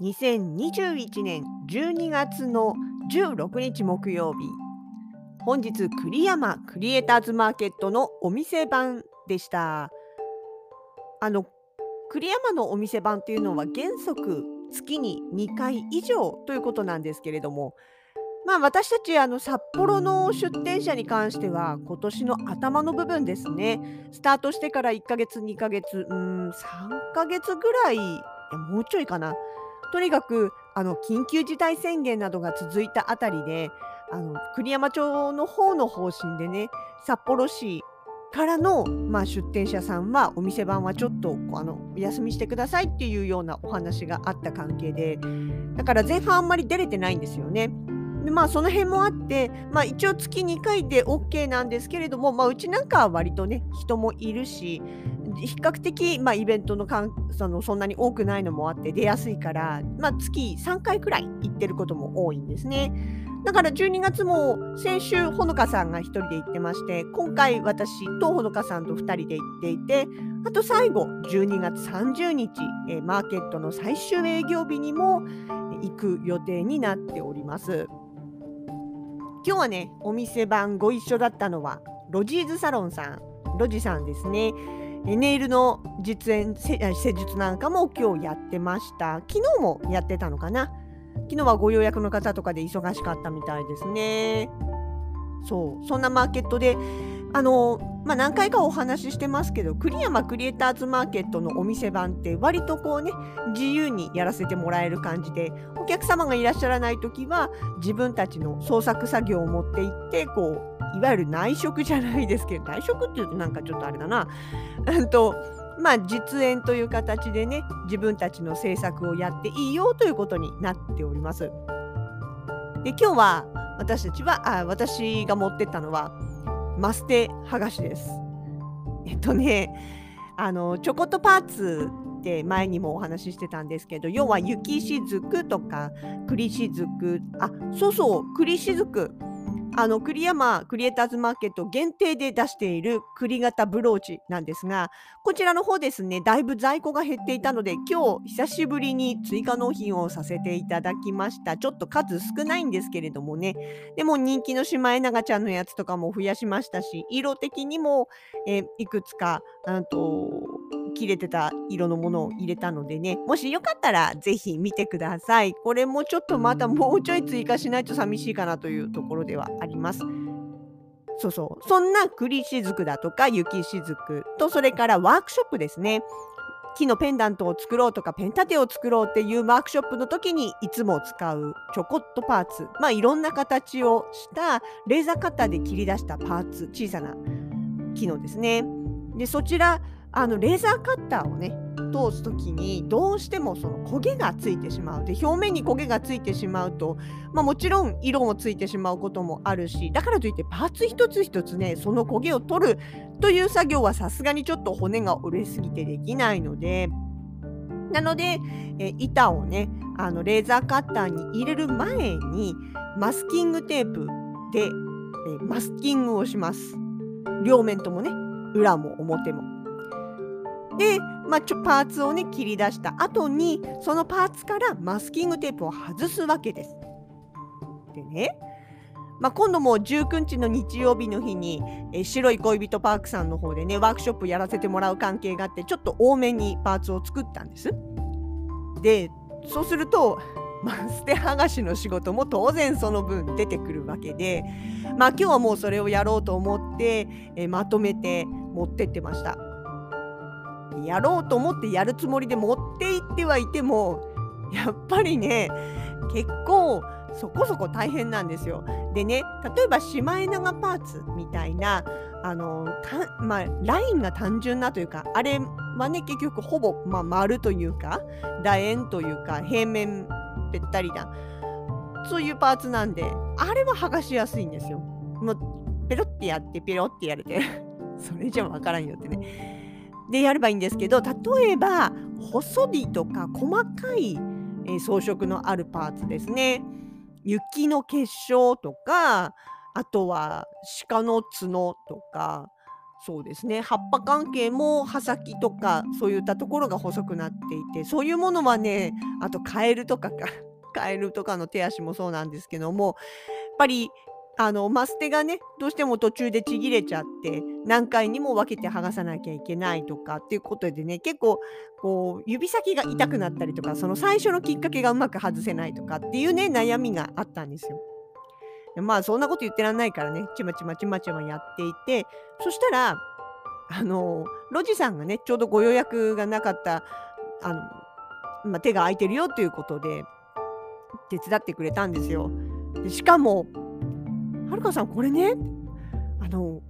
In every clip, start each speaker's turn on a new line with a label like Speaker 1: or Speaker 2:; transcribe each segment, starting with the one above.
Speaker 1: 2021年12月の16日木曜日。本日栗山クリエイターズマーケットのお店番でした。あの栗山のお店番っていうのは原則月に2回以上ということなんですけれどもまあ私たちあの札幌の出店者に関しては今年の頭の部分ですね。スタートしてから1ヶ月2ヶ月うん3ヶ月ぐらいいもうちょいかな。とにかくあの緊急事態宣言などが続いたあたりであの栗山町の方の方針でね札幌市からの、まあ、出店者さんはお店番はちょっとあのお休みしてくださいっていうようなお話があった関係でだから前半あんまり出れてないんですよね。でまあその辺もあって、まあ、一応月2回で OK なんですけれども、まあ、うちなんかは割とね人もいるし比較的、まあ、イベントのかんそのそんなに多くないのもあって出やすいから、まあ、月3回くらい行ってることも多いんですね。だから12月も先週ほのかさんが1人で行ってまして今回私とほのかさんと2人で行っていてあと最後12月30日、えーマーケットの最終営業日にも行く予定になっております。今日はねお店番ご一緒だったのはロジーズサロンさんロジさんですね。ネイルの実演施術なんかも今日やってました。昨日もやってたのかな？昨日はご予約の方とかで忙しかったみたいですね。そうそんなマーケットであのまあ何回かお話ししてますけど栗山クリエイターズマーケットのお店番って割とこうね自由にやらせてもらえる感じでお客様がいらっしゃらない時は自分たちの創作作業を持って行ってこういわゆる内職じゃないですけど内職っていうとなんかちょっとあれだなうんとまあ実演という形でね自分たちの制作をやっていいよということになっております。で今日は私たちはあ私が持ってったのはマステ剥がしです。えっとねあのチョコトパーツって前にもお話ししてたんですけど要は雪しずくとか栗しずくあそうそう栗しずくあの栗山クリエイターズマーケット限定で出している栗型ブローチなんですがこちらの方ですねだいぶ在庫が減っていたので今日久しぶりに追加納品をさせていただきました。ちょっと数少ないんですけれどもね。でも人気のシマエナガちゃんのやつとかも増やしましたし色的にも、えーいくつかあと切れてた色のものを入れたのでねもしよかったらぜひ見てください。これもちょっとまたもうちょい追加しないと寂しいかなというところではあります。そうそう。そんな栗しずくだとか雪しずくとそれからワークショップですね。木のペンダントを作ろうとかペン立てを作ろうっていうワークショップの時にいつも使うちょこっとパーツ。まあいろんな形をしたレーザーカッターで切り出したパーツ小さな機能ですね。でそちらあのレーザーカッターをね通す時にどうしてもその焦げがついてしまうで表面に焦げがついてしまうと、まあ、もちろん色もついてしまうこともあるしだからといってパーツ一つ一つねその焦げを取るという作業はさすがにちょっと骨が折れすぎてできないのでなので、え板をねあのレーザーカッターに入れる前にマスキングテープで、えマスキングをします両面ともね裏も表も。で、まあ、ちょパーツをね切り出した後にそのパーツからマスキングテープを外すわけです。でね、まあ、今度も19日の日曜日の日に、え白い恋人パークさんの方でねワークショップやらせてもらう関係があってちょっと多めにパーツを作ったんです。でそうするとマステ剥がしの仕事も当然その分出てくるわけでまあ今日はもうそれをやろうと思って、えまとめて持ってってました。やろうと思ってやるつもりで持って行ってはいてもやっぱりね結構そこそこ大変なんですよ。でね例えばシマエナガパーツみたいなあのた、まあ、ラインが単純なというかあれはね結局ほぼ、まあ、丸というか楕円というか平面ぺったりなそういうパーツなんであれは剥がしやすいんですよ。もうペロってやってペロってやれて それじゃわからんよってね。でやればいいんですけど例えば細身とか細かい、えー装飾のあるパーツですね。雪の結晶とかあとは鹿の角とかそうですね葉っぱ関係も葉先とかそういったところが細くなっていてそういうものはねあとカエルとかかカエルとかの手足もそうなんですけどもやっぱりあのマステがねどうしても途中でちぎれちゃって何回にも分けて剥がさなきゃいけないとかっていうことでね結構こう指先が痛くなったりとかその最初のきっかけがうまく外せないとかっていうね悩みがあったんですよ。まあそんなこと言ってらんないからねちまちまちまちまやっていてそしたらあのロジさんがねちょうどご予約がなかったあの、まあ、手が空いてるよっていうことで手伝ってくれたんですよ。でしかもはるかさんこれねあの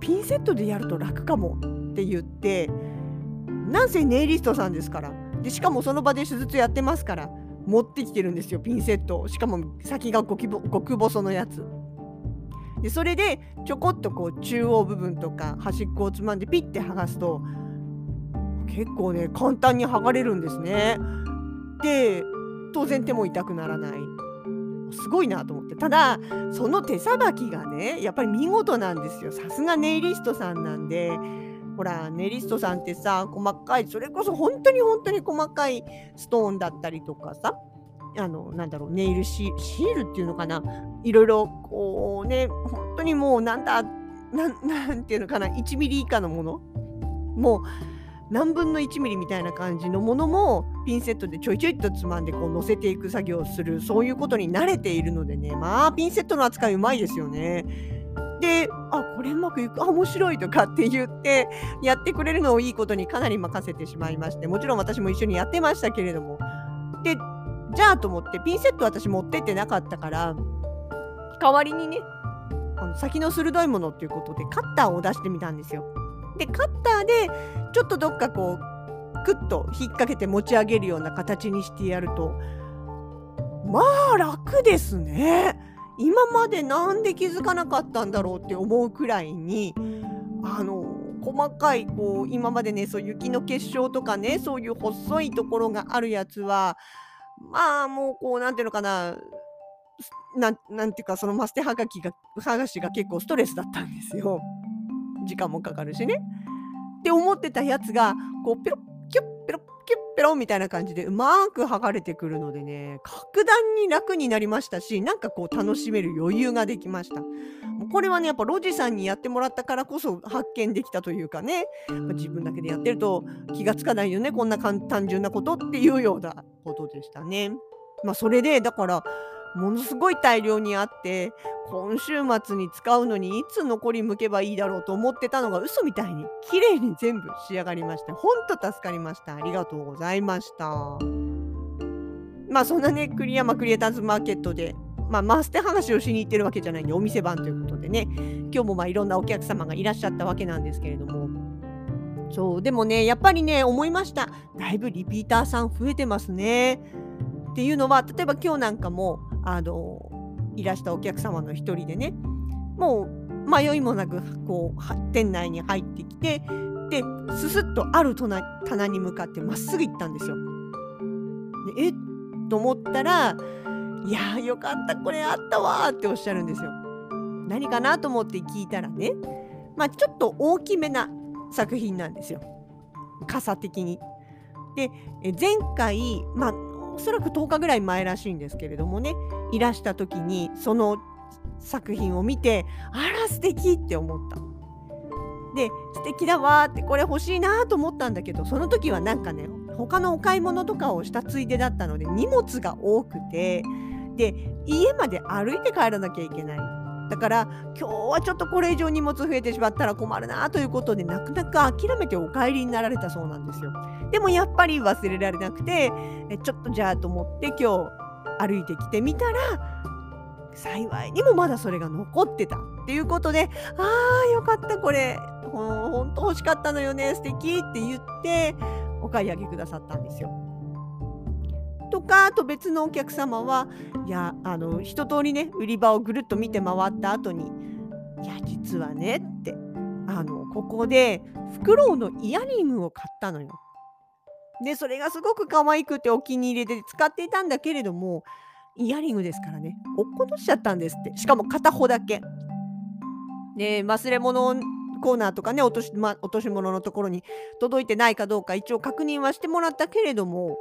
Speaker 1: ピンセットでやると楽かもって言ってなんせネイリストさんですからでしかもその場で手術やってますから持ってきてるんですよピンセット。しかも先が極ぼ極細のやつ。でそれでちょこっとこう中央部分とか端っこをつまんでピッて剥がすと結構ね簡単に剥がれるんですね。で当然手も痛くならない。すごいなと思って。ただその手さばきがねやっぱり見事なんですよ。さすがネイリストさんなんで。ほらネイリストさんってさ細かいそれこそ本当に本当に細かいストーンだったりとかさあのなんだろうネイルシールっていうのかな。いろいろこうね本当にもうなんだなんなんていうのかな1ミリ以下のもの。もう何分の1ミリみたいな感じのものもピンセットでちょいちょいとつまんでこう乗せていく作業をするそういうことに慣れているのでねまあピンセットの扱いうまいですよね。であこれうまくいくあ面白いとかって言ってやってくれるのをいいことにかなり任せてしまいましてもちろん私も一緒にやってましたけれどもでじゃあと思ってピンセット私持ってってなかったから代わりにねあの先の鋭いものっていうことでカッターを出してみたんですよ。でカッターでちょっとどっかこうクッと引っ掛けて持ち上げるような形にしてやるとまあ楽ですね。今までなんで気づかなかったんだろうって思うくらいにあの細かいこう今までねそう雪の結晶とかねそういう細いところがあるやつはまあもうこうなんていうのかななんなんていうかそのマステはがきがはがしが結構ストレスだったんですよ。時間もかかるしね。って思ってたやつがこうペロッキュッペロッキュッペロみたいな感じでうまく剥がれてくるのでね格段に楽になりましたしなんかこう楽しめる余裕ができました。これはねやっぱロジさんにやってもらったからこそ発見できたというかね、まあ自分だけでやってると気がつかないよねこんな簡単純なことっていうようなことでしたね。まあそれでだからものすごい大量にあって今週末に使うのにいつ残り向けばいいだろうと思ってたのが嘘みたいに綺麗に全部仕上がりましてほんと助かりました。ありがとうございました。まあそんなね栗山クリエイターズマーケットでまあ、マステ話をしに行ってるわけじゃないんでお店番ということでね。今日もまあいろんなお客様がいらっしゃったわけなんですけれども。そうでもねやっぱりね思いました。だいぶリピーターさん増えてますね。っていうのは例えば今日なんかもあのいらしたお客様の一人でねもう迷いもなくこう店内に入ってきてでススッとある棚に向かってまっすぐ行ったんですよ。でえっ？と思ったら「いやーよかったこれあったわ」っておっしゃるんですよ。何かなと思って聞いたらねまあちょっと大きめな作品なんですよ傘的に。で前回まあおそらく10日ぐらい前らしいんですけれどもねいらした時にその作品を見てあら素敵って思った。で素敵だわってこれ欲しいなと思ったんだけどその時はなんかね他のお買い物とかをしたついでだったので荷物が多くてで家まで歩いて帰らなきゃいけないだから今日はちょっとこれ以上荷物増えてしまったら困るなということで泣く泣く諦めてお帰りになられたそうなんですよ。でもやっぱり忘れられなくてえちょっとじゃあと思って今日歩いてきてみたら幸いにもまだそれが残ってたっていうことでああよかったこれ。ほんと欲しかったのよね。素敵って言ってお買い上げくださったんですよ。とかあと別のお客様はいやあの一通りね売り場をぐるっと見て回った後に「いや実はね」ってあのここでフクロウのイヤリングを買ったのよ。でそれがすごく可愛くてお気に入りで使っていたんだけれどもイヤリングですからね落っことしちゃったんですってしかも片方だけ。で忘れ物コーナーとかね落とし,、ま、落とし物のところに届いてないかどうか一応確認はしてもらったけれども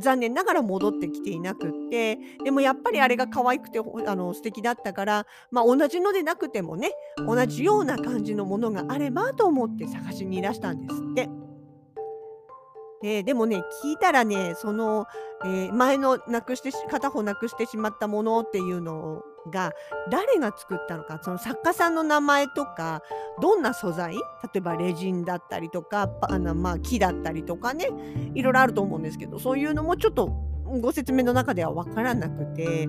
Speaker 1: 残念ながら戻ってきていなくってでもやっぱりあれが可愛くてあの素敵だったから、まあ、同じのでなくてもね同じような感じのものがあればと思って探しにいらしたんですって。ででもね聞いたらねその、えー、前のなくして片方なくしてしまったものっていうのが誰が作ったのかその作家さんの名前とかどんな素材例えばレジンだったりとかあの、まあ、木だったりとかねいろいろあると思うんですけどそういうのもちょっとご説明の中では分からなくて、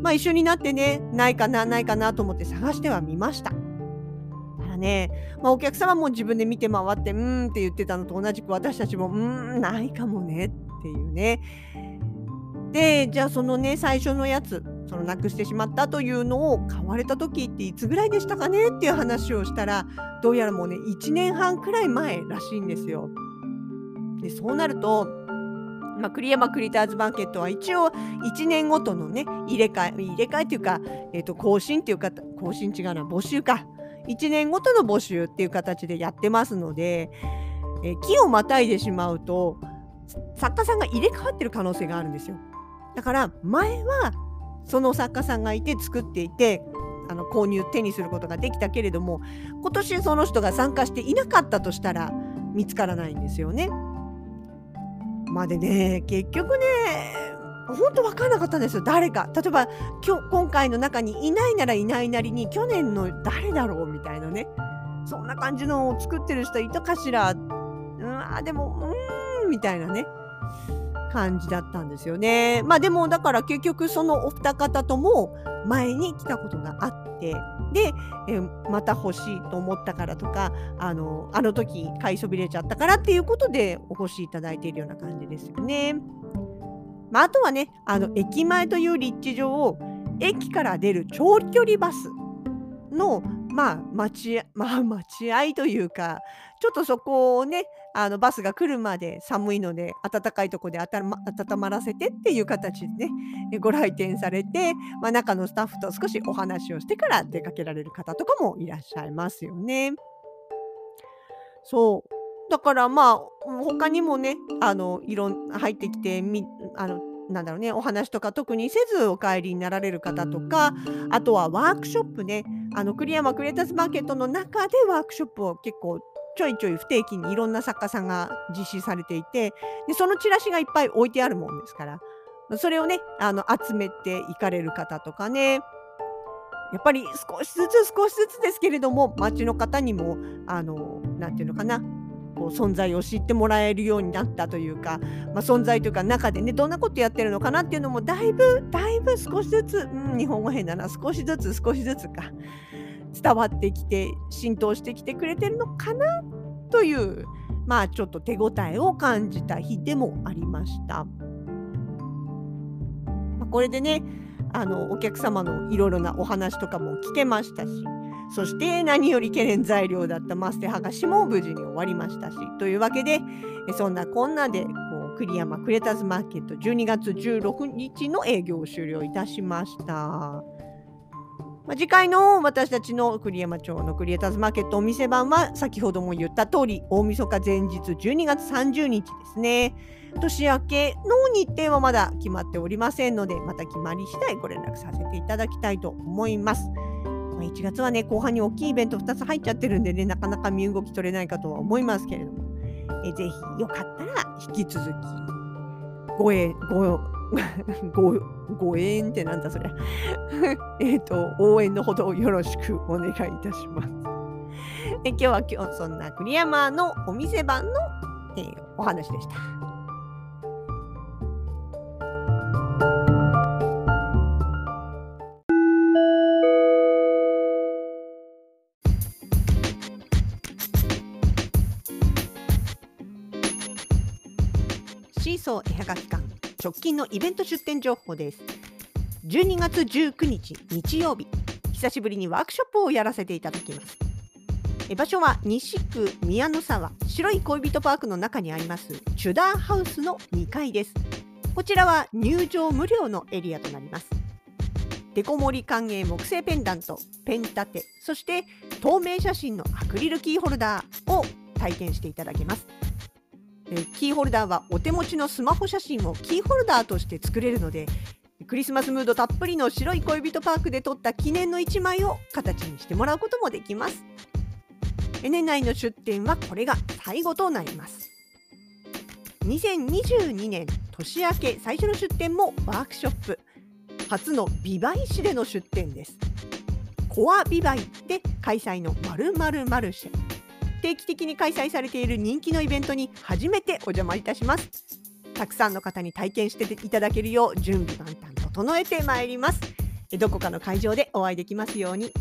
Speaker 1: まあ、一緒になってねないかなないかなと思って探してはみました。ね、まあ、お客様も自分で見て回って、うんって言ってたのと同じく私たちも、うん、ないかもねっていうね。で、じゃあそのね、最初のやつ、そのなくしてしまったというのを買われた時っていつぐらいでしたかねっていう話をしたら、どうやらもうね、1年半くらい前らしいんですよ。で、そうなると、まあ、栗山クリターズマーケットは一応1年ごとのね入れ替え入れ替えっていうか、えー、と更新っていうか更新違うな募集か1年ごとの募集っていう形でやってますので、えー、木をまたいでしまうと作家さんが入れ替わってる可能性があるんですよ。だから前はその作家さんがいて作っていてあの購入手にすることができたけれども今年その人が参加していなかったとしたら見つからないんですよね。まあでね結局ね本当分からなかったんですよ。誰か。例えば今日今回の中にいないならいないなりに去年の誰だろうみたいなね。そんな感じのを作ってる人いたかしら。うんあでもうーんみたいなね。感じだったんですよね。まあでもだから結局そのお二方とも前に来たことがあってでえまた欲しいと思ったからとかあのあの時買いそびれちゃったからっていうことでお越しいただいているような感じですよね。まあ、あとはねあの駅前という立地上を駅から出る長距離バスのまあ待ち,、まあ、待 合というかちょっとそこをねあのバスが来るまで寒いので暖かいとこで温まらせてっていう形でねご来店されて、まあ、中のスタッフと少しお話をしてから出かけられる方とかもいらっしゃいますよね。そうだからまあ他にもねあのいろん入ってきてみあのなんだろうねお話とか特にせずお帰りになられる方とかあとはワークショップねあの栗山クリエイターズマーケットの中でワークショップを結構ちょいちょい不定期にいろんな作家さんが実施されていてでそのチラシがいっぱい置いてあるもんですからそれをねあの集めていかれる方とかね。やっぱり少しずつ少しずつですけれども町の方にもあのなていうのかなこう存在を知ってもらえるようになったというか、まあ、存在というか中でねどんなことやってるのかなっていうのもだいぶだいぶ少しずつ、うん、日本語変だな少しずつ少しずつか。伝わってきて浸透してきてくれてるのかな？というまあちょっと手応えを感じた日でもありました。まあ、これでねあのお客様のいろいろなお話とかも聞けましたしそして何より懸念材料だったマステ剥がしも無事に終わりましたしというわけでそんなこんなでこう栗山クレタズマーケット12月16日の営業を終了いたしました。まあ、次回の私たちの栗山町のクリエイターズマーケットお店番は先ほども言った通り大晦日前日12月30日ですね。年明けの日程はまだ決まっておりませんのでまた決まり次第ご連絡させていただきたいと思います。まあ、1月はね、後半に大きいイベント2つ入っちゃってるんでね、なかなか身動き取れないかとは思いますけれども、えぜひよかったら引き続き、ご縁、ご、ご、ご縁ってなんだそれ。えっと、応援のほどよろしくお願いいたします。え今日は今日そんな栗山のお店版の、えー、お話でした。シーソー絵はがき館直近のイベント出店情報です。12月19日日曜日。久しぶりにワークショップをやらせていただきます。場所は西区宮の沢。白い恋人パークの中にありますチュダーハウスの2階です。こちらは入場無料のエリアとなります。デコ盛り歓迎木製ペンダントペン立てそして透明写真のアクリルキーホルダーを体験していただけます。えキーホルダーはお手持ちのスマホ写真をキーホルダーとして作れるのでクリスマスムードたっぷりの白い恋人パークで撮った記念の1枚を形にしてもらうこともできます。年内の出店はこれが最後となります。2022年年明け最初の出店もワークショップ。初の美唄市での出店です。コア美唄で開催のまるまるマルシェ定期的に開催されている人気のイベントに初めてお邪魔いたします。たくさんの方に体験していただけるよう準備万端整えてまいります。どこかの会場でお会いできますように。